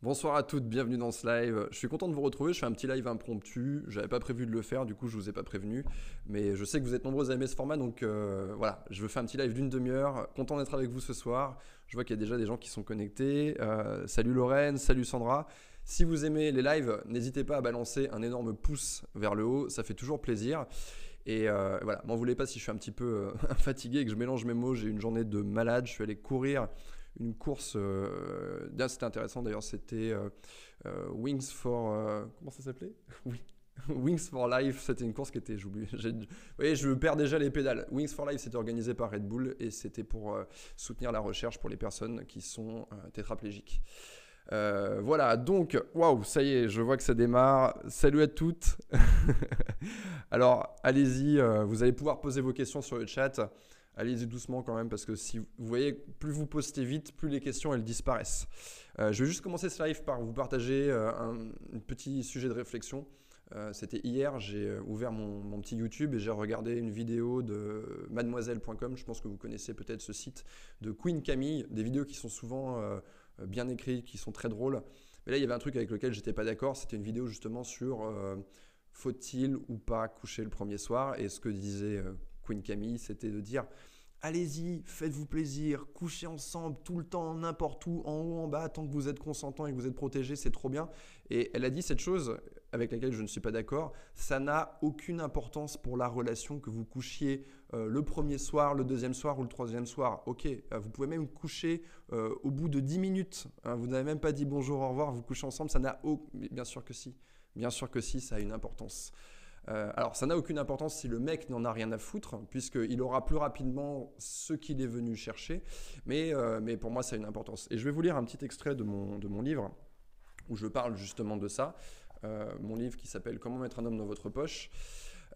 Bonsoir à toutes, bienvenue dans ce live. Je suis content de vous retrouver, je fais un petit live impromptu, j'avais pas prévu de le faire, du coup je vous ai pas prévenu, mais je sais que vous êtes nombreux à aimer ce format, donc euh, voilà, je veux faire un petit live d'une demi-heure, content d'être avec vous ce soir, je vois qu'il y a déjà des gens qui sont connectés, euh, salut Lorraine, salut Sandra, si vous aimez les lives, n'hésitez pas à balancer un énorme pouce vers le haut, ça fait toujours plaisir. Et euh, voilà, m'en voulez pas si je suis un petit peu fatigué et que je mélange mes mots, j'ai une journée de malade, je suis allé courir une course. Euh, c'était intéressant d'ailleurs, c'était euh, euh, Wings for. comment ça s'appelait? Wings for Life, c'était une course qui était, j'oublie, voyez, je perds déjà les pédales. Wings for Life, c'était organisé par Red Bull et c'était pour soutenir la recherche pour les personnes qui sont tétraplégiques. voilà, donc, waouh, ça y est, je vois que ça démarre. Salut à toutes. Alors, allez-y, vous allez pouvoir poser vos questions sur le chat allez-y doucement quand même parce que si vous voyez, plus vous postez vite, plus les questions elles disparaissent. Euh, je vais juste commencer ce live par vous partager euh, un, petit sujet de réflexion. Euh, c'était hier, j'ai ouvert mon, petit YouTube et j'ai regardé une vidéo de mademoiselle.com, je pense que vous connaissez peut-être ce site, de Queen Camille, des vidéos qui sont souvent bien écrites, qui sont très drôles. Mais là, il y avait un truc avec lequel j'étais pas d'accord, c'était une vidéo justement sur faut-il ou pas coucher le premier soir? Et ce que disait Queen Camille, c'était de dire allez-y, faites-vous plaisir, couchez ensemble tout le temps, n'importe où, en haut, en bas, tant que vous êtes consentant et que vous êtes protégé, c'est trop bien. Et elle a dit cette chose avec laquelle je ne suis pas d'accord, ça n'a aucune importance pour la relation que vous couchiez euh, le premier soir, le deuxième soir ou le troisième soir. Ok, euh, vous pouvez même coucher euh, au bout de 10 minutes, hein. vous n'avez même pas dit bonjour, au revoir, vous couchez ensemble, ça n'a aucun... Bien sûr que si, bien sûr que si, ça a une importance. Euh, alors, ça n'a aucune importance si le mec n'en a rien à foutre, puisqu'il aura plus rapidement ce qu'il est venu chercher. Mais, euh, mais pour moi, ça a une importance. Et je vais vous lire un petit extrait de mon, de mon livre, où je parle justement de ça. Euh, mon livre qui s'appelle Comment mettre un homme dans votre poche.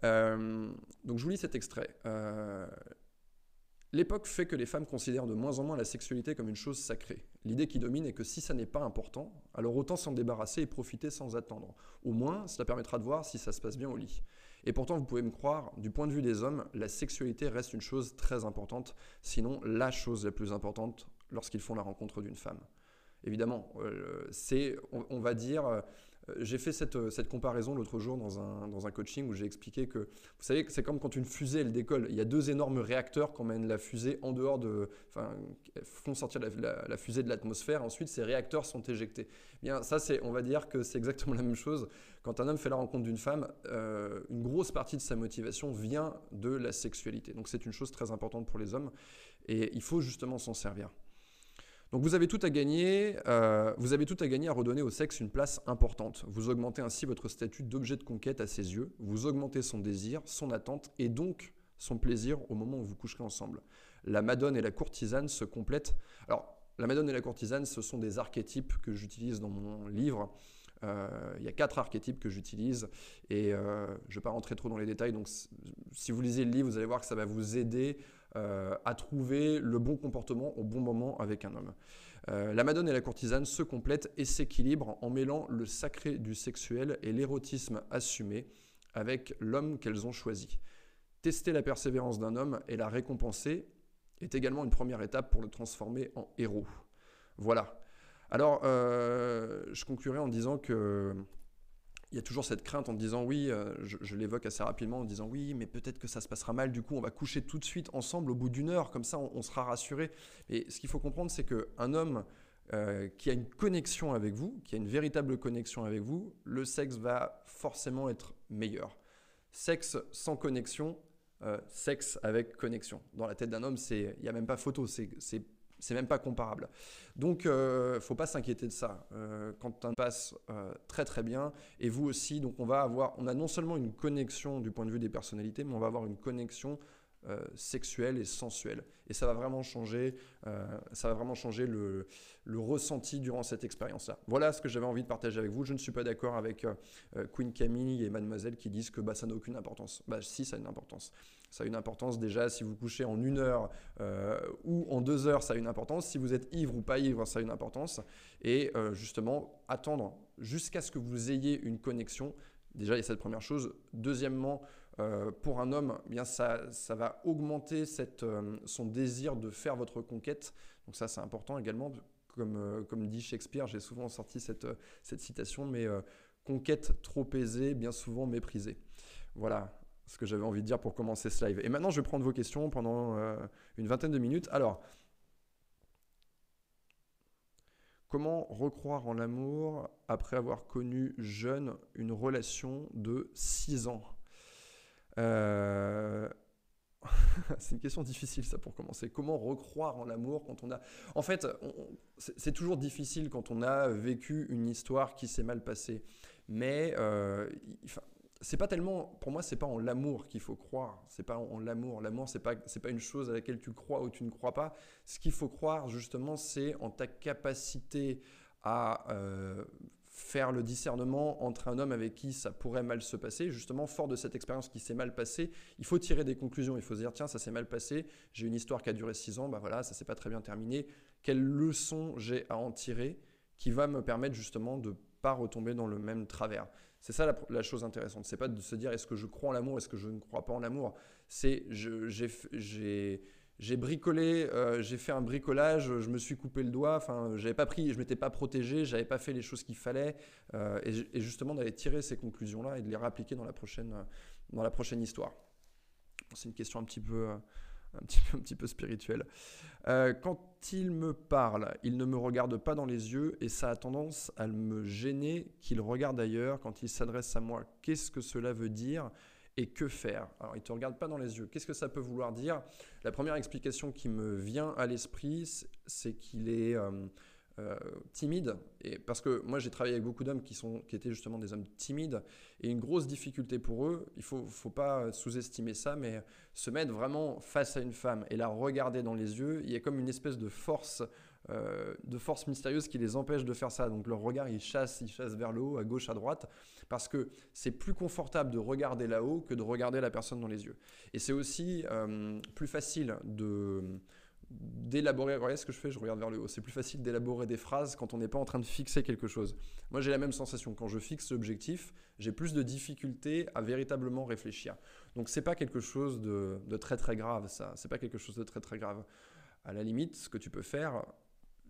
donc, je vous lis cet extrait. L'époque fait que les femmes considèrent de moins en moins la sexualité comme une chose sacrée. L'idée qui domine est que si ça n'est pas important, alors autant s'en débarrasser et profiter sans attendre. Au moins, cela permettra de voir si ça se passe bien au lit. Et pourtant, vous pouvez me croire, du point de vue des hommes, la sexualité reste une chose très importante, sinon la chose la plus importante lorsqu'ils font la rencontre d'une femme. Évidemment, euh, c'est, on, va dire, euh, j'ai fait cette, cette comparaison l'autre jour dans un, dans un coaching où j'ai expliqué que, vous savez, c'est comme quand une fusée, elle décolle. Il y a deux énormes réacteurs qui emmènent la fusée en dehors de... Enfin, font sortir la, fusée de l'atmosphère. Ensuite, ces réacteurs sont éjectés. Bien, ça, c'est, on va dire que c'est exactement la même chose. Quand un homme fait la rencontre d'une femme, euh, une grosse partie de sa motivation vient de la sexualité. Donc, c'est une chose très importante pour les hommes. Et il faut justement s'en servir. Donc vous avez tout à gagner, euh, vous avez tout à gagner à redonner au sexe une place importante. Vous augmentez ainsi votre statut d'objet de conquête à ses yeux, vous augmentez son désir, son attente et donc son plaisir au moment où vous coucherez ensemble. La madone et la courtisane se complètent. Alors, la madone et la courtisane, ce sont des archétypes que j'utilise dans mon livre. Euh, il y a quatre archétypes que j'utilise et euh, je ne vais pas rentrer trop dans les détails. Donc, si vous lisez le livre, vous allez voir que ça va vous aider euh, à trouver le bon comportement au bon moment avec un homme. Euh, la madone et la courtisane se complètent et s'équilibrent en mêlant le sacré du sexuel et l'érotisme assumé avec l'homme qu'elles ont choisi. Tester la persévérance d'un homme et la récompenser est également une première étape pour le transformer en héros. Voilà. Alors, euh, je conclurai en disant que il y a toujours cette crainte en disant oui, euh, je, l'évoque assez rapidement en disant oui, mais peut-être que ça se passera mal, du coup on va coucher tout de suite ensemble au bout d'une heure, comme ça on, sera rassuré. Et ce qu'il faut comprendre, c'est qu'un homme euh, qui a une connexion avec vous, qui a une véritable connexion avec vous, le sexe va forcément être meilleur. Sexe sans connexion, euh, sexe avec connexion. Dans la tête d'un homme, il n'y a même pas photo, c'est c'est même pas comparable. Donc, euh, faut pas s'inquiéter de ça. Euh, quand on passe euh, très très bien, et vous aussi, donc on va avoir, on a non seulement une connexion du point de vue des personnalités, mais on va avoir une connexion euh, sexuelle et sensuelle. Et ça va vraiment changer, ça va vraiment changer le, ressenti durant cette expérience-là. Voilà ce que j'avais envie de partager avec vous. Je ne suis pas d'accord avec Queen Camille et Mademoiselle qui disent que bah, ça n'a aucune importance. Bah, si, ça a une importance ça a une importance déjà. Si vous couchez en une heure euh, ou en deux heures, ça a une importance. Si vous êtes ivre ou pas ivre, ça a une importance. Et euh, justement, attendre jusqu'à ce que vous ayez une connexion. Déjà, il y a cette première chose. Deuxièmement, euh, pour un homme, eh bien ça, ça va augmenter cette, son désir de faire votre conquête. Donc ça, c'est important également comme, comme dit Shakespeare, j'ai souvent sorti cette, cette citation, mais conquête trop aisée, bien souvent méprisée. Voilà ce que j'avais envie de dire pour commencer ce live. Et maintenant, je vais prendre vos questions pendant une vingtaine de minutes. Alors, Comment recroire en l'amour après avoir connu jeune une relation de 6 ans? Euh, C'est une question difficile ça pour commencer. Comment recroire en l'amour quand on a... En fait, c'est toujours difficile quand on a vécu une histoire qui s'est mal passée. Mais euh, c'est pas tellement, pour moi, c'est pas en l'amour qu'il faut croire. C'est pas en, l'amour. L'amour, c'est pas, pas une chose à laquelle tu crois ou tu ne crois pas. Ce qu'il faut croire, justement, c'est en ta capacité à euh, faire le discernement entre un homme avec qui ça pourrait mal se passer. Justement, fort de cette expérience qui s'est mal passée, il faut tirer des conclusions. Il faut se dire, tiens, ça s'est mal passé. J'ai une histoire qui a duré six ans. Bah voilà, ça s'est pas très bien terminé. Quelle leçon j'ai à en tirer qui va me permettre justement de pas retomber dans le même travers? C'est ça la, chose intéressante. C'est pas de se dire est-ce que je crois en l'amour, est-ce que je ne crois pas en l'amour? C'est j'ai bricolé, euh, j'ai fait un bricolage, je me suis coupé le doigt, enfin, j'avais pas pris, je m'étais pas protégé, j'avais pas fait les choses qu'il fallait, euh, et, justement d'aller tirer ces conclusions-là et de les réappliquer dans la prochaine, dans la prochaine histoire. C'est une question un petit peu, euh, un petit peu, un petit peu spirituel. Euh, quand il me parle, il ne me regarde pas dans les yeux et ça a tendance à me gêner qu'il regarde ailleurs quand il s'adresse à moi. Qu'est-ce que cela veut dire? Et que faire? Alors, il ne te regarde pas dans les yeux. Qu'est-ce que ça peut vouloir dire? La première explication qui me vient à l'esprit, c'est qu'il est... Euh, euh, timides. Et parce que moi, j'ai travaillé avec beaucoup d'hommes qui, sont, qui étaient justement des hommes timides. Et une grosse difficulté pour eux, il ne faut, faut pas sous-estimer ça, mais se mettre vraiment face à une femme et la regarder dans les yeux, il y a comme une espèce de force. Euh, de force mystérieuse qui les empêche de faire ça. Donc leur regard, il chasse, il chasse vers le haut, à gauche, à droite, parce que c'est plus confortable de regarder là-haut que de regarder la personne dans les yeux. Et c'est aussi euh, plus facile de, d'élaborer, regardez ce que je fais, je regarde vers le haut. C'est plus facile d'élaborer des phrases quand on n'est pas en train de fixer quelque chose. Moi, j'ai la même sensation. Quand je fixe l'objectif, j'ai plus de difficultés à véritablement réfléchir. Donc, c'est pas quelque chose de, très très grave, ça. C'est pas quelque chose de très très grave. À la limite, ce que tu peux faire,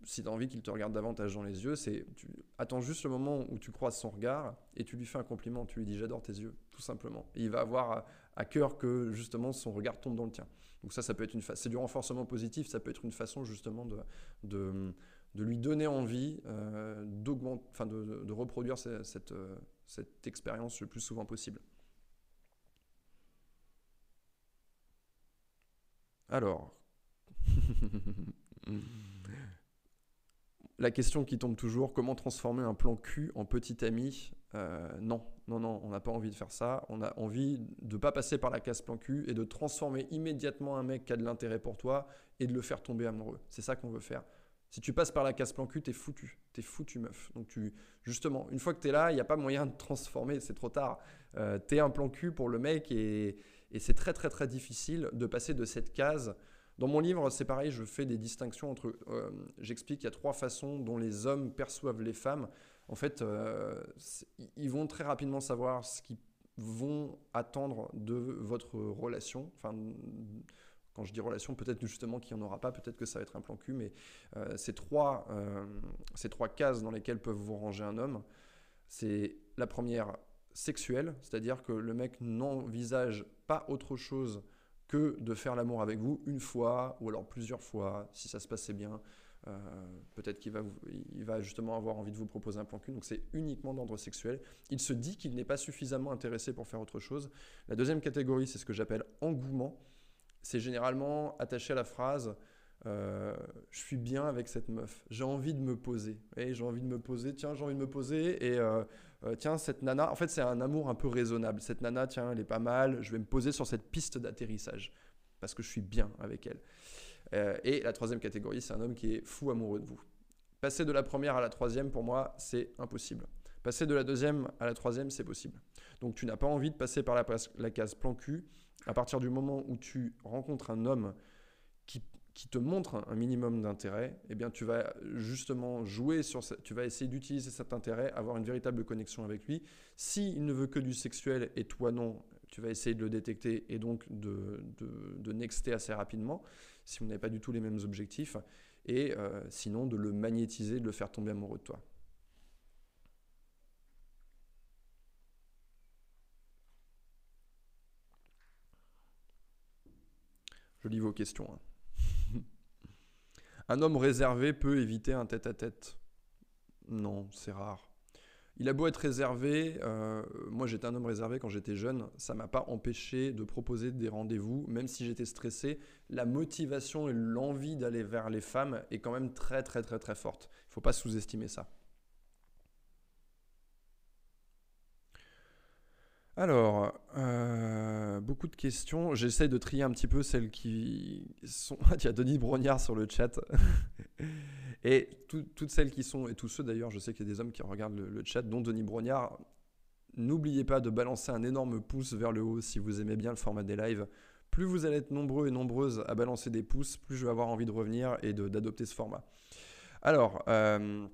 si tu as envie qu'il te regarde davantage dans les yeux, c'est attends juste le moment où tu croises son regard et tu lui fais un compliment. Tu lui dis j'adore tes yeux, tout simplement. Et il va avoir à cœur que justement son regard tombe dans le tien. Donc ça, ça peut être une c'est du renforcement positif, ça peut être une façon justement de, de, lui donner envie euh, d'augmenter, enfin de, reproduire cette, euh, cette, expérience le plus souvent possible. Alors, la question qui tombe toujours, comment transformer un plan cul en petit ami euh, Non, non, non, on n'a pas envie de faire ça. On a envie de ne pas passer par la casse plan cul et de transformer immédiatement un mec qui a de l'intérêt pour toi et de le faire tomber amoureux. C'est ça qu'on veut faire. Si tu passes par la casse plan cul, t'es foutu. T'es foutu, meuf. Donc, tu, justement, une fois que t'es là, il n'y a pas moyen de transformer, c'est trop tard. Euh, t'es un plan cul pour le mec et c'est très, très, très difficile de passer de cette case. Dans mon livre, c'est pareil, je fais des distinctions entre. Euh, j'explique qu'il y a trois façons dont les hommes perçoivent les femmes en fait, euh, ils vont très rapidement savoir ce qu'ils vont attendre de votre relation. Enfin, quand je dis relation, peut-être justement qu'il n'y en aura pas, peut-être que ça va être un plan cul, mais euh, ces, trois, ces trois cases dans lesquelles peuvent vous ranger un homme, c'est la première sexuelle, c'est-à-dire que le mec n'envisage pas autre chose que de faire l'amour avec vous une fois ou alors plusieurs fois, si ça se passait bien, euh, peut-être qu'il va, il va justement avoir envie de vous proposer un plan cul. Donc c'est uniquement d'ordre sexuel. Il se dit qu'il n'est pas suffisamment intéressé pour faire autre chose. La deuxième catégorie, c'est ce que j'appelle engouement. C'est généralement attaché à la phrase euh, je suis bien avec cette meuf. J'ai envie de me poser. Et j'ai envie de me poser. Tiens, j'ai envie de me poser. Et euh, tiens, cette nana. En fait, c'est un amour un peu raisonnable. Cette nana, tiens, elle est pas mal. Je vais me poser sur cette piste d'atterrissage parce que je suis bien avec elle. Euh, et la troisième catégorie, c'est un homme qui est fou amoureux de vous. Passer de la première à la troisième, pour moi, c'est impossible. Passer de la deuxième à la troisième, c'est possible. Donc tu n'as pas envie de passer par la, la, case plan cul. À partir du moment où tu rencontres un homme qui, te montre un minimum d'intérêt, eh bien tu vas justement jouer sur tu vas essayer d'utiliser cet intérêt, avoir une véritable connexion avec lui. S'il ne veut que du sexuel et toi non, tu vas essayer de le détecter et donc de, de, de nexter assez rapidement si vous n'avez pas du tout les mêmes objectifs. et euh, sinon de le magnétiser, de le faire tomber amoureux de toi. Je lis vos questions. Hein. Un homme réservé peut éviter un tête-à-tête Non, c'est rare. Il a beau être réservé, euh, moi j'étais un homme réservé quand j'étais jeune, ça m'a pas empêché de proposer des rendez-vous, même si j'étais stressé. La motivation et l'envie d'aller vers les femmes est quand même très très très très forte. Il faut pas sous-estimer ça. Alors, euh, beaucoup de questions. J'essaie de trier un petit peu celles qui sont. Il y a Denis Brognard sur le chat. et toutes celles qui sont, et tous ceux d'ailleurs, je sais qu'il y a des hommes qui regardent le, chat, dont Denis Brognard. N'oubliez pas de balancer un énorme pouce vers le haut si vous aimez bien le format des lives. Plus vous allez être nombreux et nombreuses à balancer des pouces, plus je vais avoir envie de revenir et d'adopter ce format. Alors, euh,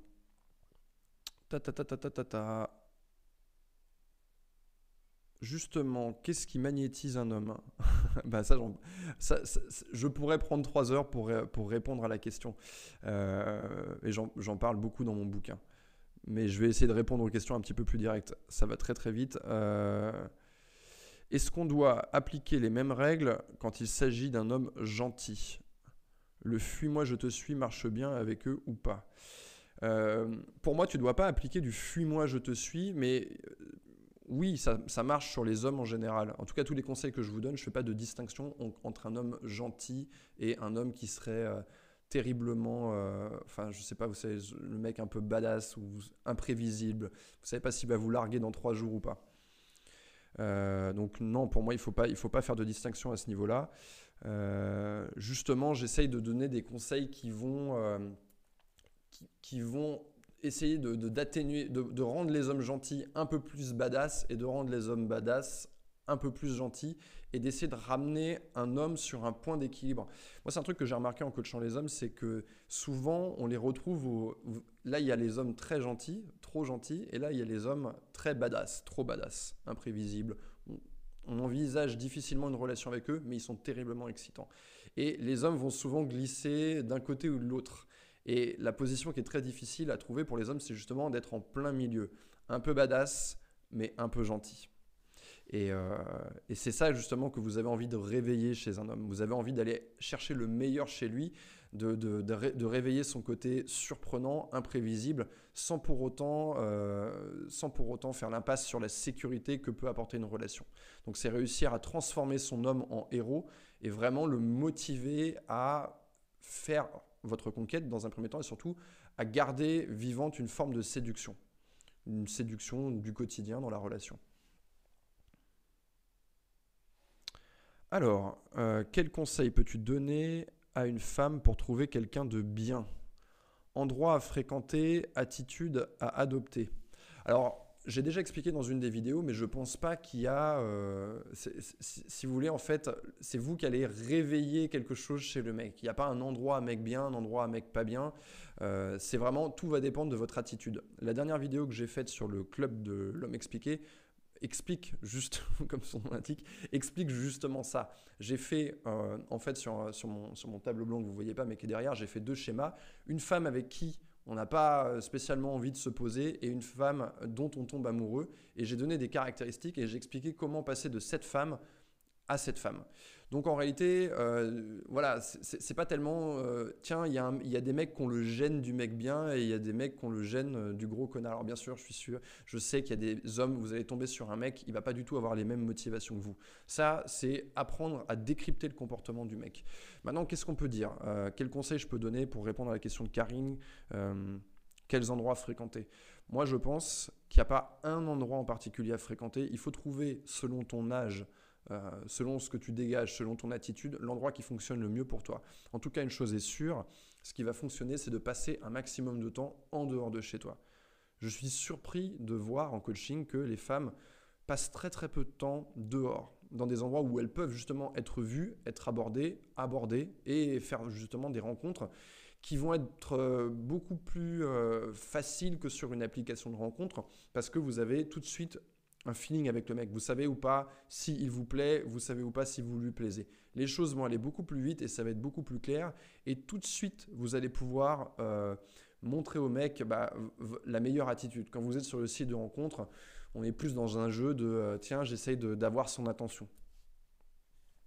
ta ta ta ta ta ta ta justement, qu'est-ce qui magnétise un homme bah, ça, Je pourrais prendre trois heures pour, pour répondre à la question. Euh, et j'en parle beaucoup dans mon bouquin. Mais je vais essayer de répondre aux questions un petit peu plus directes. Ça va très très vite. Euh, est-ce qu'on doit appliquer les mêmes règles quand il s'agit d'un homme gentil? Le fuis-moi, je te suis marche bien avec eux ou pas? Euh, Pour moi, tu ne dois pas appliquer du fuis-moi, je te suis, mais oui, ça, marche sur les hommes en général. En tout cas, tous les conseils que je vous donne, je ne fais pas de distinction entre un homme gentil et un homme qui serait euh, terriblement, euh, enfin, je sais pas, vous savez, le mec un peu badass ou imprévisible. Vous savez pas s'il va vous larguer dans trois jours ou pas. Euh, donc non, pour moi, il faut faut pas faire de distinction à ce niveau-là. justement, j'essaye de donner des conseils qui vont, qui vont essayer de, d'atténuer, de, rendre les hommes gentils un peu plus badass et de rendre les hommes badass un peu plus gentils et d'essayer de ramener un homme sur un point d'équilibre. Moi, c'est un truc que j'ai remarqué en coachant les hommes, c'est que souvent, on les retrouve au... Là, il y a les hommes très gentils, trop gentils, et là, il y a les hommes très badass, trop badass, imprévisibles. On envisage difficilement une relation avec eux, mais ils sont terriblement excitants. Et les hommes vont souvent glisser d'un côté ou de l'autre. Et la position qui est très difficile à trouver pour les hommes, c'est justement d'être en plein milieu. Un peu badass, mais un peu gentil. Et, euh, c'est ça justement que vous avez envie de réveiller chez un homme. Vous avez envie d'aller chercher le meilleur chez lui, de, réveiller son côté surprenant, imprévisible, euh, sans pour autant faire l'impasse sur la sécurité que peut apporter une relation. Donc c'est réussir à transformer son homme en héros et vraiment le motiver à faire votre conquête dans un premier temps et surtout à garder vivante une forme de séduction, une séduction du quotidien dans la relation. Alors, euh, quel conseil peux-tu donner à une femme pour trouver quelqu'un de bien? Endroit à fréquenter, attitude à adopter. Alors, j'ai déjà expliqué dans une des vidéos, mais je pense pas qu'il y a. Euh, si vous voulez, en fait, c'est vous qui allez réveiller quelque chose chez le mec. Il n'y a pas un endroit à mec bien, un endroit à mec pas bien. Euh, c'est vraiment, tout va dépendre de votre attitude. La dernière vidéo que j'ai faite sur le club de l'homme expliqué explique juste, comme son nom l'indique, explique justement ça. J'ai fait, euh, en fait, sur, sur, mon, sur mon tableau blanc que vous voyez pas, mais qui est derrière, j'ai fait deux schémas. Une femme avec qui on n'a pas euh, spécialement envie de se poser, et une femme dont on tombe amoureux. Et j'ai donné des caractéristiques et j'ai expliqué comment passer de cette femme à cette femme. Donc en réalité, euh, voilà, c'est pas tellement. Euh, tiens, il y, a des mecs qui ont le gène du mec bien et il y a des mecs qui ont le gène euh, du gros connard. Alors bien sûr, je suis sûr, je sais qu'il y a des hommes, vous allez tomber sur un mec, il va pas du tout avoir les mêmes motivations que vous. Ça, c'est apprendre à décrypter le comportement du mec. Maintenant, qu'est-ce qu'on peut dire Quel conseil je peux donner pour répondre à la question de Karine Quels endroits fréquenter? Moi, je pense qu'il n'y a pas un endroit en particulier à fréquenter. Il faut trouver, selon ton âge, euh, selon ce que tu dégages, selon ton attitude, l'endroit qui fonctionne le mieux pour toi. En tout cas, une chose est sûre, ce qui va fonctionner, c'est de passer un maximum de temps en dehors de chez toi. Je suis surpris de voir en coaching que les femmes passent très très peu de temps dehors, dans des endroits où elles peuvent justement être vues, être abordées, abordées et faire justement des rencontres qui vont être euh, beaucoup plus euh, faciles que sur une application de rencontre parce que vous avez tout de suite un feeling avec le mec. Vous savez ou pas s'il vous plaît, vous savez ou pas si vous lui plaisez. Les choses vont aller beaucoup plus vite et ça va être beaucoup plus clair. Et tout de suite, vous allez pouvoir euh, montrer au mec bah, la meilleure attitude. Quand vous êtes sur le site de rencontre, on est plus dans un jeu de euh, tiens, j'essaye d'avoir son attention.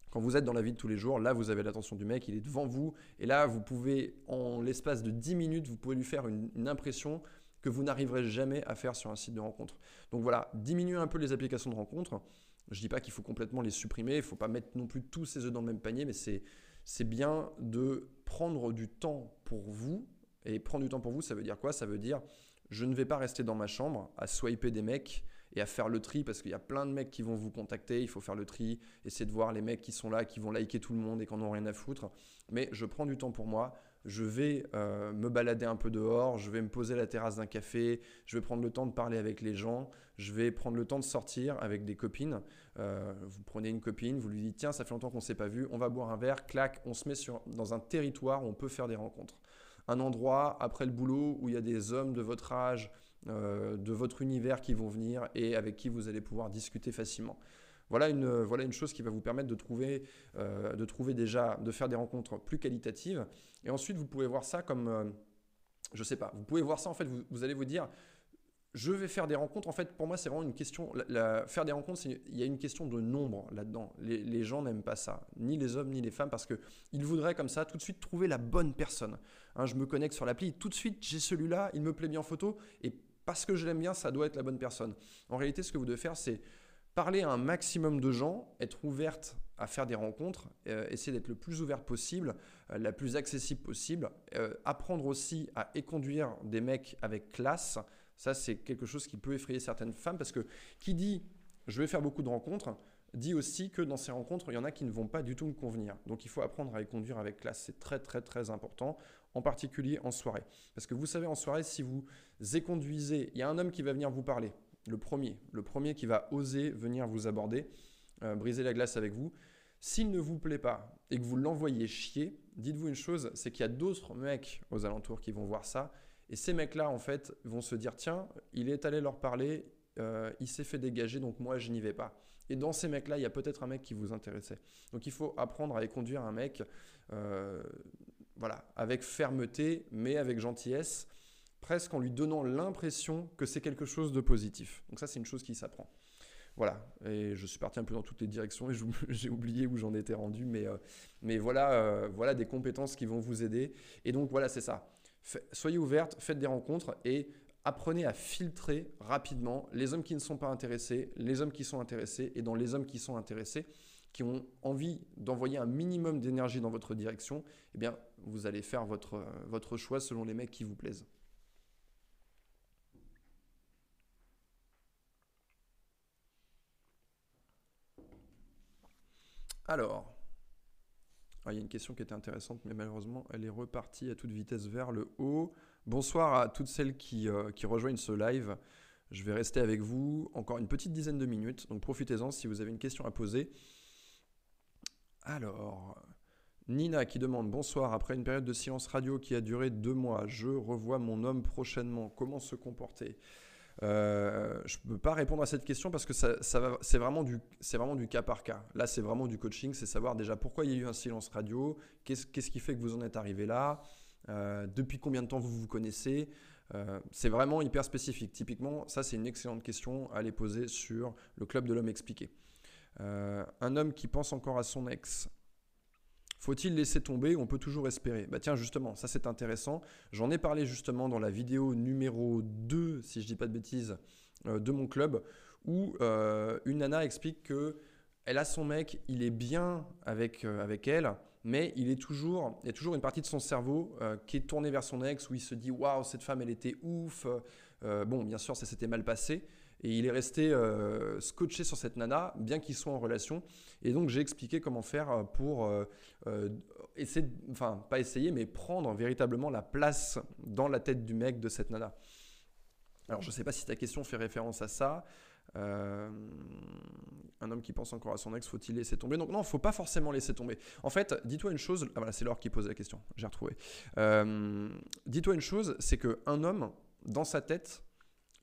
Quand vous êtes dans la vie de tous les jours, là, vous avez l'attention du mec, il est devant vous. Et là, vous pouvez, en l'espace de 10 minutes, vous pouvez lui faire une impression que vous n'arriverez jamais à faire sur un site de rencontre. Donc voilà, diminuer un peu les applications de rencontre. Je ne dis pas qu'il faut complètement les supprimer, il ne faut pas mettre non plus tous ses œufs dans le même panier, mais c'est bien de prendre du temps pour vous. Et prendre du temps pour vous, ça veut dire quoi? Ça veut dire je ne vais pas rester dans ma chambre à swiper des mecs et à faire le tri parce qu'il y a plein de mecs qui vont vous contacter, il faut faire le tri, essayer de voir les mecs qui sont là, qui vont liker tout le monde et qui n'en ont rien à foutre. Mais je prends du temps pour moi, je vais euh, me balader un peu dehors, je vais me poser à la terrasse d'un café, je vais prendre le temps de parler avec les gens, je vais prendre le temps de sortir avec des copines. Euh, vous prenez une copine, vous lui dites tiens, ça fait longtemps qu'on ne s'est pas vu, on va boire un verre, clac, on se met sur, dans un territoire où on peut faire des rencontres. Un endroit après le boulot où il y a des hommes de votre âge, euh, de votre univers qui vont venir et avec qui vous allez pouvoir discuter facilement. Voilà une, voilà une chose qui va vous permettre de trouver, de trouver déjà, de faire des rencontres plus qualitatives et ensuite, vous pouvez voir ça comme, euh, je ne sais pas, vous pouvez voir ça en fait, vous, allez vous dire, je vais faire des rencontres. En fait, pour moi, c'est vraiment une question. faire des rencontres, il y a une question de nombre là-dedans. Les, gens n'aiment pas ça, ni les hommes ni les femmes, parce qu'ils voudraient comme ça tout de suite trouver la bonne personne. Hein, je me connecte sur l'appli, tout de suite, j'ai celui-là, il me plaît bien en photo, et parce que je l'aime bien, ça doit être la bonne personne. En réalité, ce que vous devez faire, c'est parler à un maximum de gens, être ouverte à faire des rencontres, euh, essayer d'être le plus ouvert possible, euh, la plus accessible possible, euh, apprendre aussi à éconduire des mecs avec classe. Ça, c'est quelque chose qui peut effrayer certaines femmes parce que qui dit je vais faire beaucoup de rencontres dit aussi que dans ces rencontres, il y en a qui ne vont pas du tout me convenir. Donc il faut apprendre à éconduire avec classe. C'est très très très important, en particulier en soirée. Parce que vous savez, en soirée, si vous éconduisez, il y a un homme qui va venir vous parler, le premier, le premier qui va oser venir vous aborder, briser la glace avec vous. S'il ne vous plaît pas et que vous l'envoyez chier, dites-vous une chose, c'est qu'il y a d'autres mecs aux alentours qui vont voir ça. Et ces mecs-là, en fait, vont se dire, tiens, il est allé leur parler, euh, il s'est fait dégager, donc moi, je n'y vais pas. Et dans ces mecs-là, il y a peut-être un mec qui vous intéressait. Donc il faut apprendre à conduire un mec euh, voilà, avec fermeté, mais avec gentillesse, presque en lui donnant l'impression que c'est quelque chose de positif. Donc ça, c'est une chose qui s'apprend. Voilà, et je suis parti un peu dans toutes les directions et j'ai oublié où j'en étais rendu, mais, euh, mais voilà, euh, voilà des compétences qui vont vous aider. Et donc voilà, c'est ça. soyez ouverte, faites des rencontres et apprenez à filtrer rapidement les hommes qui ne sont pas intéressés, les hommes qui sont intéressés, et dans les hommes qui sont intéressés, qui ont envie d'envoyer un minimum d'énergie dans votre direction, eh bien, vous allez faire votre, votre choix selon les mecs qui vous plaisent. Alors, ah, il y a une question qui était intéressante, mais malheureusement, elle est repartie à toute vitesse vers le haut. Bonsoir à toutes celles qui, euh, qui rejoignent ce live. Je vais rester avec vous encore une petite dizaine de minutes, donc profitez-en si vous avez une question à poser. Alors, Nina qui demande bonsoir, après une période de silence radio qui a duré deux mois, je revois mon homme prochainement, comment se comporter? Euh, je ne peux pas répondre à cette question parce que c'est vraiment, du, vraiment du cas par cas. Là, c'est vraiment du coaching, c'est savoir déjà pourquoi il y a eu un silence radio, qu'est-ce, qui fait que vous en êtes arrivé là, euh, depuis combien de temps vous vous connaissez. Euh, c'est vraiment hyper spécifique. Typiquement, ça, c'est une excellente question à aller poser sur le club de l'homme expliqué. un homme qui pense encore à son ex, faut-il laisser tomber On peut toujours espérer? Bah tiens, justement, ça c'est intéressant. J'en ai parlé justement dans la vidéo numéro 2, si je dis pas de bêtises, euh, de mon club, où euh, une nana explique que elle a son mec, il est bien avec, euh, avec elle, mais il est toujours, il y a toujours une partie de son cerveau qui est tournée vers son ex, où il se dit waouh, cette femme, elle était ouf. bon, bien sûr, ça s'était mal passé. Et il est resté scotché sur cette nana, bien qu'ils soient en relation. Et donc j'ai expliqué comment faire euh, pour euh, euh, essayer, enfin pas essayer, mais prendre véritablement la place dans la tête du mec de cette nana. Alors je ne sais pas si ta question fait référence à ça. un homme qui pense encore à son ex, faut-il laisser tomber? Donc non, il faut pas forcément laisser tomber. En fait, dis-toi une chose. Ah, voilà, c'est Laure qui pose la question. J'ai retrouvé. dis-toi une chose, c'est que un homme, dans sa tête,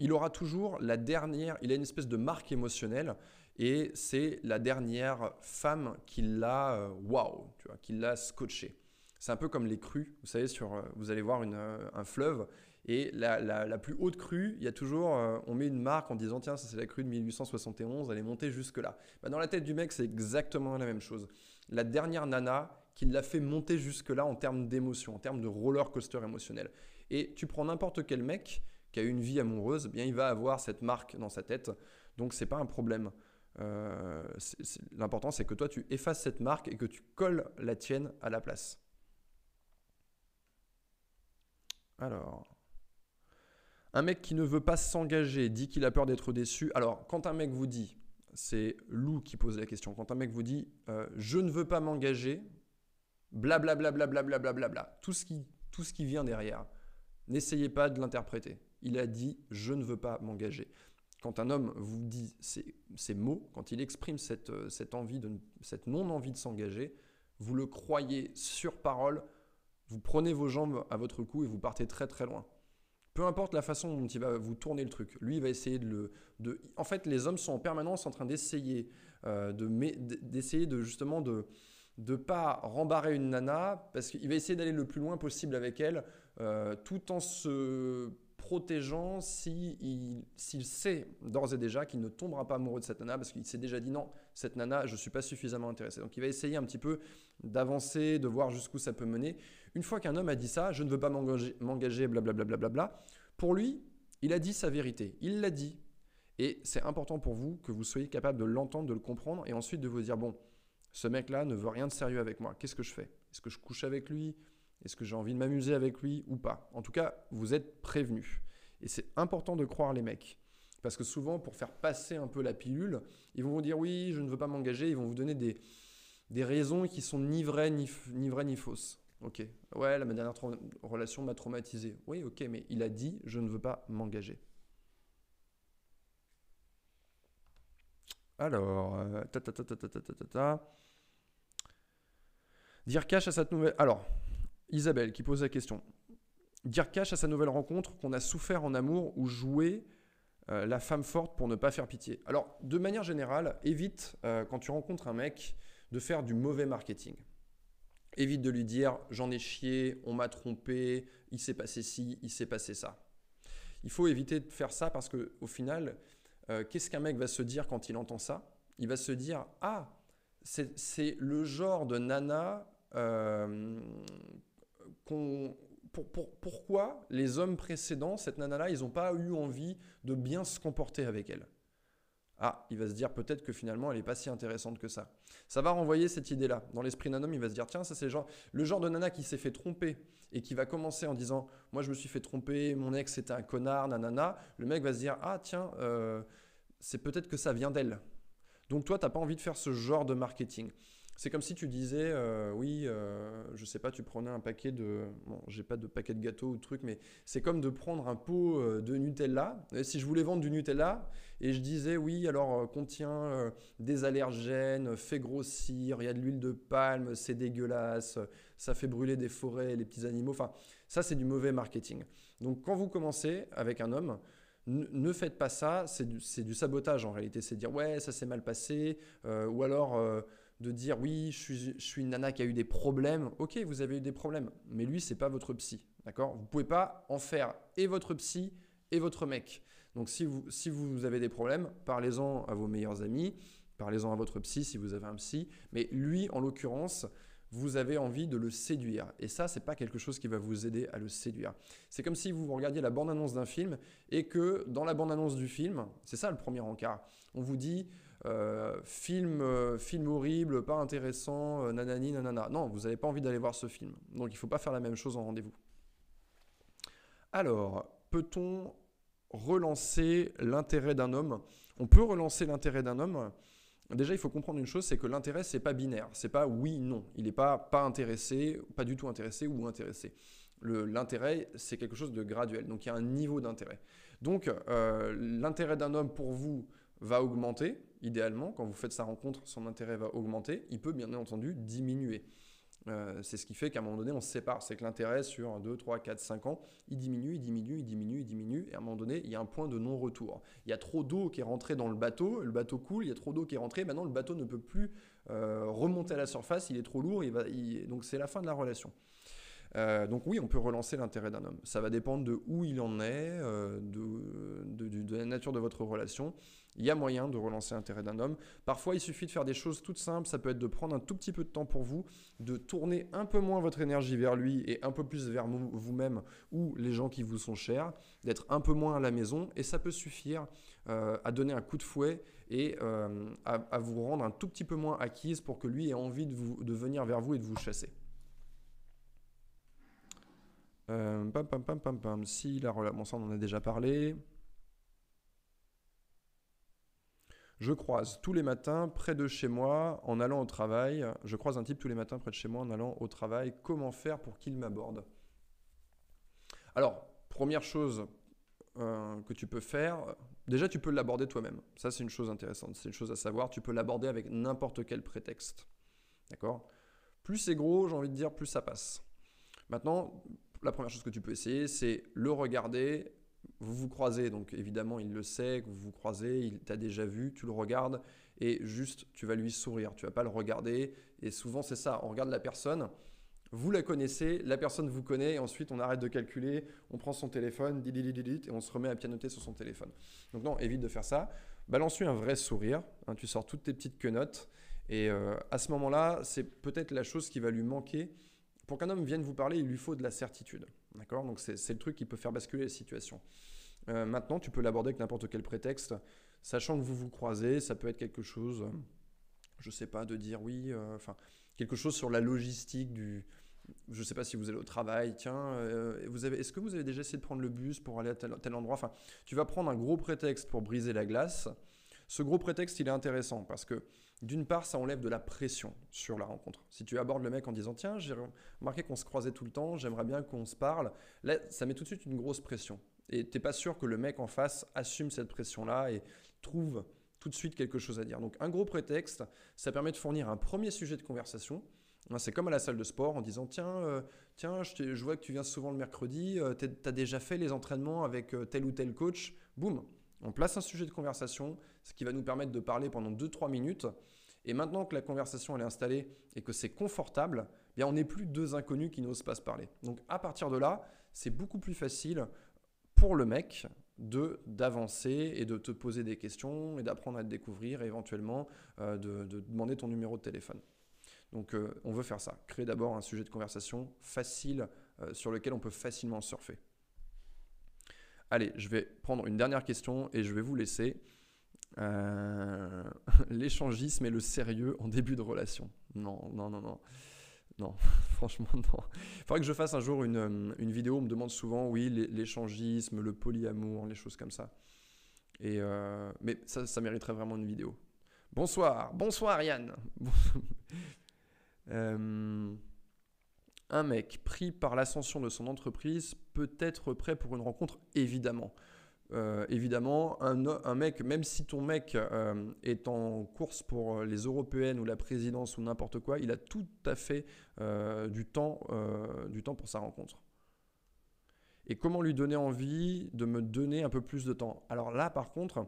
il aura toujours la dernière, il a une espèce de marque émotionnelle et c'est la dernière femme qui l'a, euh, waouh, tu vois, qui l'a scotché. C'est un peu comme les crues, vous savez, sur, euh, vous allez voir euh, un fleuve et la, plus haute crue, il y a toujours, on met une marque en disant tiens, ça c'est la crue de 1871, elle est montée jusque là. Bah, dans la tête du mec, c'est exactement la même chose. La dernière nana qui l'a fait monter jusque là en termes d'émotion, en termes de roller coaster émotionnel. Et tu prends n'importe quel mec qui a une vie amoureuse, eh bien il va avoir cette marque dans sa tête, donc c'est pas un problème. Euh, l'important, c'est que toi, tu effaces cette marque et que tu colles la tienne à la place. Alors, un mec qui ne veut pas s'engager dit qu'il a peur d'être déçu. Alors, quand un mec vous dit, c'est Lou qui pose la question, quand un mec vous dit euh, je ne veux pas m'engager, blablabla, bla, tout, ce qui, tout ce qui vient derrière, n'essayez pas de l'interpréter. Il a dit je ne veux pas m'engager quand un homme vous dit ces, mots, quand il exprime cette, euh, cette envie de, cette non-envie de s'engager, vous le croyez sur parole, vous prenez vos jambes à votre cou et vous partez très très loin. Peu importe la façon dont il va vous tourner le truc, lui il va essayer de le. De... En fait, les hommes sont en permanence en train d'essayer euh, de, d'essayer de justement de ne pas rembarrer une nana parce qu'il va essayer d'aller le plus loin possible avec elle, euh, tout en se protégeant s'il si sait d'ores et déjà qu'il ne tombera pas amoureux de cette nana parce qu'il s'est déjà dit non, cette nana, je ne suis pas suffisamment intéressé. Donc il va essayer un petit peu d'avancer, de voir jusqu'où ça peut mener. Une fois qu'un homme a dit ça, je ne veux pas m'engager, blablabla, bla, pour lui, il a dit sa vérité. Il l'a dit. Et c'est important pour vous que vous soyez capable de l'entendre, de le comprendre et ensuite de vous dire bon, ce mec-là ne veut rien de sérieux avec moi. Qu'est-ce que je fais? Est-ce que je couche avec lui? Est-ce que j'ai envie de m'amuser avec lui ou pas? En tout cas, vous êtes prévenu. Et c'est important de croire les mecs. Parce que souvent, pour faire passer un peu la pilule, ils vont vous dire oui, je ne veux pas m'engager. Ils vont vous donner des, des raisons qui sont ni vraies ni, ni, vraies, ni fausses. Ok, ouais, la, ma dernière relation m'a traumatisé. Oui, ok, mais il a dit je ne veux pas m'engager. Alors, euh, ta, ta, ta, ta, ta, ta, ta, ta. Dire cash à cette nouvelle. Alors, Isabelle qui pose la question. Dire cash à sa nouvelle rencontre qu'on a souffert en amour ou jouer euh, la femme forte pour ne pas faire pitié. Alors, de manière générale, évite, euh, quand tu rencontres un mec, de faire du mauvais marketing. Évite de lui dire j'en ai chié, on m'a trompé, il s'est passé ci, il s'est passé ça. Il faut éviter de faire ça parce qu'au final, euh, qu'est-ce qu'un mec va se dire quand il entend ça? Il va se dire ah, c'est le genre de nana pourquoi les hommes précédents, cette nana-là, ils n'ont pas eu envie de bien se comporter avec elle? Ah, il va se dire peut-être que finalement, elle n'est pas si intéressante que ça. Ça va renvoyer cette idée-là. Dans l'esprit d'un homme, il va se dire tiens, ça c'est le genre, le genre de nana qui s'est fait tromper et qui va commencer en disant moi je me suis fait tromper, mon ex c'était un connard, nanana. Le mec va se dire ah tiens, euh, c'est peut-être que ça vient d'elle. Donc toi, tu n'as pas envie de faire ce genre de marketing. C'est comme si tu disais, euh, oui, euh, je sais pas, tu prenais un paquet de. Bon, j'ai pas de paquet de gâteaux ou de trucs, mais c'est comme de prendre un pot euh, de Nutella. si je voulais vendre du Nutella et je disais, oui, alors contient des allergènes, fait grossir, il y a de l'huile de palme, c'est dégueulasse, ça fait brûler des forêts, les petits animaux. Enfin, ça, c'est du mauvais marketing. Donc, quand vous commencez avec un homme, ne faites pas ça, c'est du, sabotage en réalité. C'est dire ouais, ça s'est mal passé, ou alors de dire oui, je suis, une nana qui a eu des problèmes. Ok, vous avez eu des problèmes, mais lui, c'est pas votre psy. D'accord? Vous pouvez pas en faire et votre psy et votre mec. Donc si vous, si vous avez des problèmes, parlez-en à vos meilleurs amis, parlez-en à votre psy si vous avez un psy. Mais lui, en l'occurrence, vous avez envie de le séduire. Et ça, c'est pas quelque chose qui va vous aider à le séduire. C'est comme si vous regardiez la bande-annonce d'un film et que dans la bande-annonce du film, c'est ça le premier encart, on vous dit film, euh, film horrible, pas intéressant, euh, nanani, nanana. Non, vous n'avez pas envie d'aller voir ce film. Donc il ne faut pas faire la même chose en rendez-vous. Alors, peut-on relancer l'intérêt d'un homme? On peut relancer l'intérêt d'un homme. Déjà, il faut comprendre une chose, c'est que l'intérêt, c'est pas binaire. C'est pas oui, non. Il n'est pas pas intéressé, pas du tout intéressé ou intéressé. L'intérêt, c'est quelque chose de graduel. Donc, il y a un niveau d'intérêt. Donc, l'intérêt d'un homme pour vous va augmenter idéalement, quand vous faites sa rencontre, son intérêt va augmenter, il peut bien entendu diminuer. Euh, c'est ce qui fait qu'à un moment donné, on se sépare. C'est que l'intérêt sur 2, 3, 4, 5 ans, il diminue, il diminue, il diminue, il diminue. Et à un moment donné, il y a un point de non-retour. Il y a trop d'eau qui est rentrée dans le bateau, le bateau coule, il y a trop d'eau qui est rentrée. Maintenant, le bateau ne peut plus euh, remonter à la surface, il est trop lourd. Donc c'est la fin de la relation. Euh, donc oui, on peut relancer l'intérêt d'un homme. Ça va dépendre de où il en est, de, de, la nature de votre relation il y a moyen de relancer l'intérêt d'un homme. Parfois, il suffit de faire des choses toutes simples. Ça peut être de prendre un tout petit peu de temps pour vous, de tourner un peu moins votre énergie vers lui et un peu plus vers vous-même ou les gens qui vous sont chers, d'être un peu moins à la maison. Et ça peut suffire euh, à donner un coup de fouet et euh, à, vous rendre un tout petit peu moins acquise pour que lui ait envie de venir vers vous et de vous chasser. Euh. Si la bon, ça on en a déjà parlé. Je croise tous les matins près de chez moi en allant au travail. Je croise un type tous les matins près de chez moi en allant au travail. Comment faire pour qu'il m'aborde? Alors, première chose euh, que tu peux faire, déjà tu peux l'aborder toi-même. Ça c'est une chose intéressante, c'est une chose à savoir. Tu peux l'aborder avec n'importe quel prétexte. D'accord? Plus c'est gros, j'ai envie de dire, plus ça passe. Maintenant, la première chose que tu peux essayer, c'est le regarder vous vous croisez, donc évidemment il le sait, que vous vous croisez, il t'a déjà vu, tu le regardes et juste tu vas lui sourire, tu vas pas le regarder et souvent c'est ça, on regarde la personne, vous la connaissez, la personne vous connaît et ensuite on arrête de calculer, on prend son téléphone, et on se remet à pianoter sur son téléphone. Donc non, évite de faire ça, balance-lui un vrai sourire, hein, tu sors toutes tes petites quenottes et euh, à ce moment-là, c'est peut-être la chose qui va lui manquer. Pour qu'un homme vienne vous parler, il lui faut de la certitude. D'accord? Donc c'est le truc qui peut faire basculer la situation. Euh, maintenant, tu peux l'aborder avec n'importe quel prétexte, sachant que vous vous croisez, ça peut être quelque chose, euh, je sais pas, de dire oui, euh, enfin, quelque chose sur la logistique du. Je sais pas si vous allez au travail, tiens, vous avez, est-ce que vous avez déjà essayé de prendre le bus pour aller à tel, tel endroit? Enfin, tu vas prendre un gros prétexte pour briser la glace. Ce gros prétexte, il est intéressant parce que d'une part, ça enlève de la pression sur la rencontre. Si tu abordes le mec en disant Tiens, j'ai remarqué qu'on se croisait tout le temps, j'aimerais bien qu'on se parle, là, ça met tout de suite une grosse pression. Et tu n'es pas sûr que le mec en face assume cette pression-là et trouve tout de suite quelque chose à dire. Donc, un gros prétexte, ça permet de fournir un premier sujet de conversation. C'est comme à la salle de sport en disant Tiens, euh, tiens je, vois que tu viens souvent le mercredi, euh, tu as déjà fait les entraînements avec euh, tel ou tel coach. Boum, on place un sujet de conversation, ce qui va nous permettre de parler pendant 2-3 minutes. Et maintenant que la conversation est installée et que c'est confortable, eh bien on n'est plus deux inconnus qui n'osent pas se parler. Donc à partir de là, c'est beaucoup plus facile pour le mec de d'avancer et de te poser des questions et d'apprendre à te découvrir et éventuellement euh, de, demander ton numéro de téléphone. Donc euh, on veut faire ça, créer d'abord un sujet de conversation facile euh, sur lequel on peut facilement surfer. Allez, je vais prendre une dernière question et je vais vous laisser. Euh, l'échangisme et le sérieux en début de relation. Non, non, non, non. Non, franchement, non. Il faudrait que je fasse un jour une, euh, une vidéo. On me demande souvent, oui, l'échangisme, le polyamour, les choses comme ça. Et euh, mais ça, ça mériterait vraiment une vidéo. Bonsoir, bonsoir Yann. euh, un mec pris par l'ascension de son entreprise peut être prêt pour une rencontre, évidemment. Euh, évidemment, un, mec, même si ton mec euh, est en course pour les européennes ou la présidence ou n'importe quoi, il a tout à fait euh, du, temps, du temps pour sa rencontre. Et comment lui donner envie de me donner un peu plus de temps? Alors là, par contre,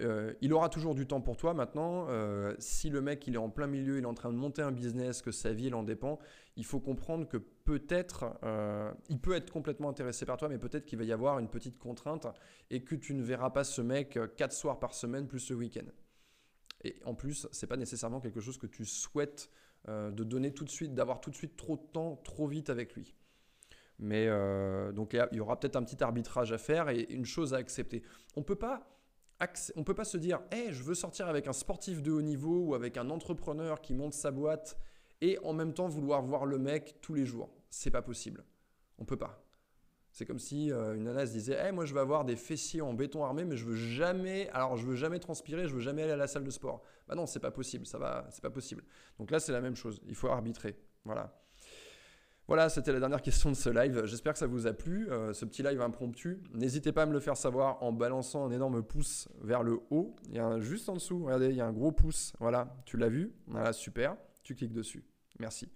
euh, il aura toujours du temps pour toi maintenant. Euh, si le mec il est en plein milieu, il est en train de monter un business, que sa vie il en dépend, il faut comprendre que peut-être euh, il peut être complètement intéressé par toi, mais peut-être qu'il va y avoir une petite contrainte et que tu ne verras pas ce mec quatre soirs par semaine plus le week-end. Et en plus, c'est pas nécessairement quelque chose que tu souhaites de donner tout de suite, d'avoir tout de suite trop de temps, trop vite avec lui. Mais donc il y aura peut-être un petit arbitrage à faire et une chose à accepter. On peut pas on peut pas se dire hey, je veux sortir avec un sportif de haut niveau ou avec un entrepreneur qui monte sa boîte et en même temps vouloir voir le mec tous les jours. C'est pas possible. On peut pas. C'est comme si euh, une nana se disait hey, moi je veux avoir des fessiers en béton armé mais je veux jamais alors je veux jamais transpirer, je veux jamais aller à la salle de sport. Bah non, c'est pas possible, ça va, c'est pas possible. Donc là, c'est la même chose, il faut arbitrer. Voilà. Voilà, c'était la dernière question de ce live. J'espère que ça vous a plu, euh, ce petit live impromptu. N'hésitez pas à me le faire savoir en balançant un énorme pouce vers le haut. Il y a un, juste en dessous, regardez, il y a un gros pouce. Voilà, tu l'as vu? Voilà, super. Tu cliques dessus. Merci.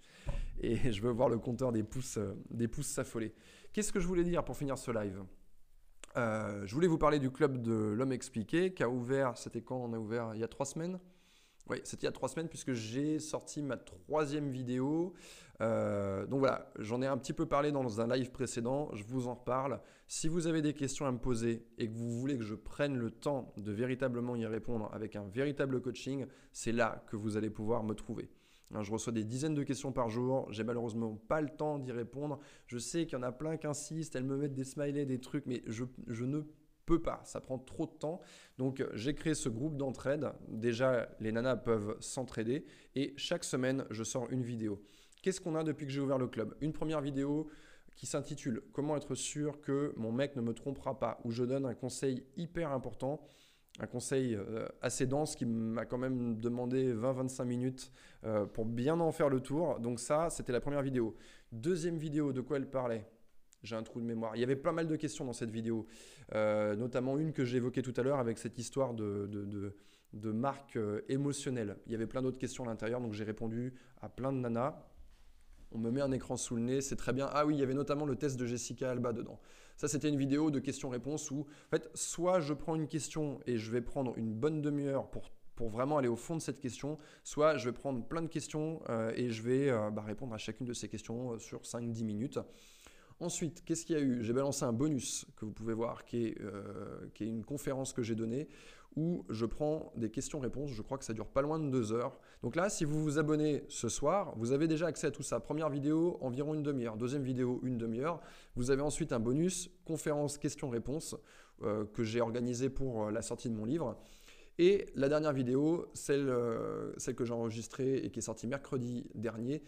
et je veux voir le compteur des pouces, euh, des pouces s'affoler. Qu'est-ce que je voulais dire pour finir ce live? Euh, Je voulais vous parler du club de l'homme expliqué qui a ouvert, c'était quand on a ouvert? Il y a trois semaines? Oui, c'était il y a trois semaines puisque j'ai sorti ma troisième vidéo. Euh, donc voilà, j'en ai un petit peu parlé dans un live précédent, je vous en reparle. Si vous avez des questions à me poser et que vous voulez que je prenne le temps de véritablement y répondre avec un véritable coaching, c'est là que vous allez pouvoir me trouver. Hein, je reçois des dizaines de questions par jour, j'ai malheureusement pas le temps d'y répondre. Je sais qu'il y en a plein qui insistent, elles me mettent des smileys, des trucs, mais je, je ne peux pas, ça prend trop de temps. Donc j'ai créé ce groupe d'entraide. Déjà, les nanas peuvent s'entraider et chaque semaine, je sors une vidéo. Qu'est-ce qu'on a depuis que j'ai ouvert le club? Une première vidéo qui s'intitule Comment être sûr que mon mec ne me trompera pas, où je donne un conseil hyper important, un conseil euh, assez dense qui m'a quand même demandé 20-25 minutes euh, pour bien en faire le tour. Donc ça, c'était la première vidéo. Deuxième vidéo, de quoi elle parlait? J'ai un trou de mémoire. Il y avait pas mal de questions dans cette vidéo, euh, notamment une que j'ai évoquée tout à l'heure avec cette histoire de, marque émotionnelle. Il y avait plein d'autres questions à l'intérieur, donc j'ai répondu à plein de nanas. On me met un écran sous le nez, c'est très bien. Ah oui, il y avait notamment le test de Jessica Alba dedans. Ça, c'était une vidéo de questions-réponses où, en fait, soit je prends une question et je vais prendre une bonne demi-heure pour vraiment aller au fond de cette question, soit je vais prendre plein de questions euh, et je vais bah, répondre à chacune de ces questions sur 5-10 minutes. Ensuite, qu'est-ce qu'il y a eu? J'ai balancé un bonus que vous pouvez voir, qui est, euh, qui est une conférence que j'ai donnée où je prends des questions-réponses. Je crois que ça dure pas loin de deux heures. Donc là, si vous vous abonnez ce soir, vous avez déjà accès à tout ça. Première vidéo, environ une demi-heure. Deuxième vidéo, une demi-heure. Vous avez ensuite un bonus, conférence questions-réponses, euh, que j'ai organisé pour euh, la sortie de mon livre. Et la dernière vidéo, celle, celle que j'ai enregistrée et qui est sortie mercredi dernier,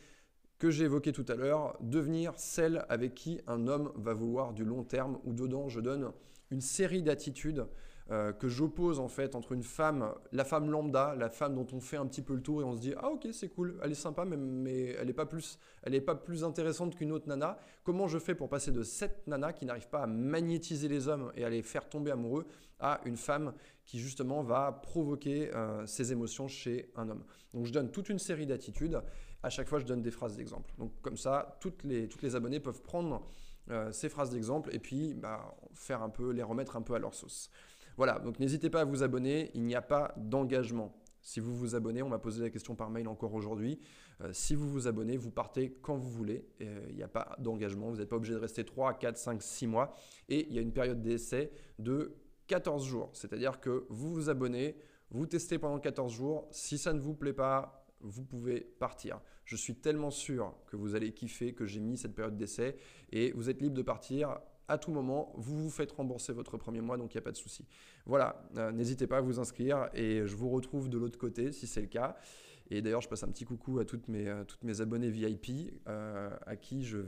que j'ai évoqué tout à l'heure, devenir celle avec qui un homme va vouloir du long terme, où dedans je donne une série d'attitudes euh, que j'oppose en fait entre une femme, la femme lambda, la femme dont on fait un petit peu le tour et on se dit ah ok c'est cool, elle est sympa mais, elle n'est pas plus, elle est pas plus intéressante qu'une autre nana. Comment je fais pour passer de cette nana qui n'arrive pas à magnétiser les hommes et à les faire tomber amoureux à une femme qui justement va provoquer euh, ses émotions chez un homme? Donc je donne toute une série d'attitudes à chaque fois, je donne des phrases d'exemple. Donc comme ça, toutes les, toutes les abonnés peuvent prendre euh, ces phrases d'exemple et puis bah, faire un peu, les remettre un peu à leur sauce. Voilà, donc n'hésitez pas à vous abonner, il n'y a pas d'engagement. Si vous vous abonnez, on m'a posé la question par mail encore aujourd'hui. Euh, si vous vous abonnez, vous partez quand vous voulez. Euh, il n'y a pas d'engagement. Vous n'êtes pas obligé de rester 3, 4, 5, 6 mois. Et il y a une période d'essai de 14 jours. C'est-à-dire que vous vous abonnez, vous testez pendant 14 jours. Si ça ne vous plaît pas, vous pouvez partir. Je suis tellement sûr que vous allez kiffer que j'ai mis cette période d'essai et vous êtes libre de partir à tout moment. Vous vous faites rembourser votre premier mois, donc il n'y a pas de souci. Voilà, euh, n'hésitez pas à vous inscrire et je vous retrouve de l'autre côté si c'est le cas. Et d'ailleurs, je passe un petit coucou à toutes mes, euh, abonnés VIP euh, à, qui je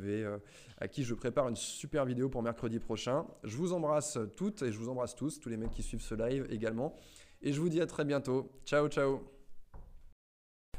à qui je prépare une super vidéo pour mercredi prochain. Je vous embrasse toutes et je vous embrasse tous, tous les mecs qui suivent ce live également. Et je vous dis à très bientôt. Ciao, ciao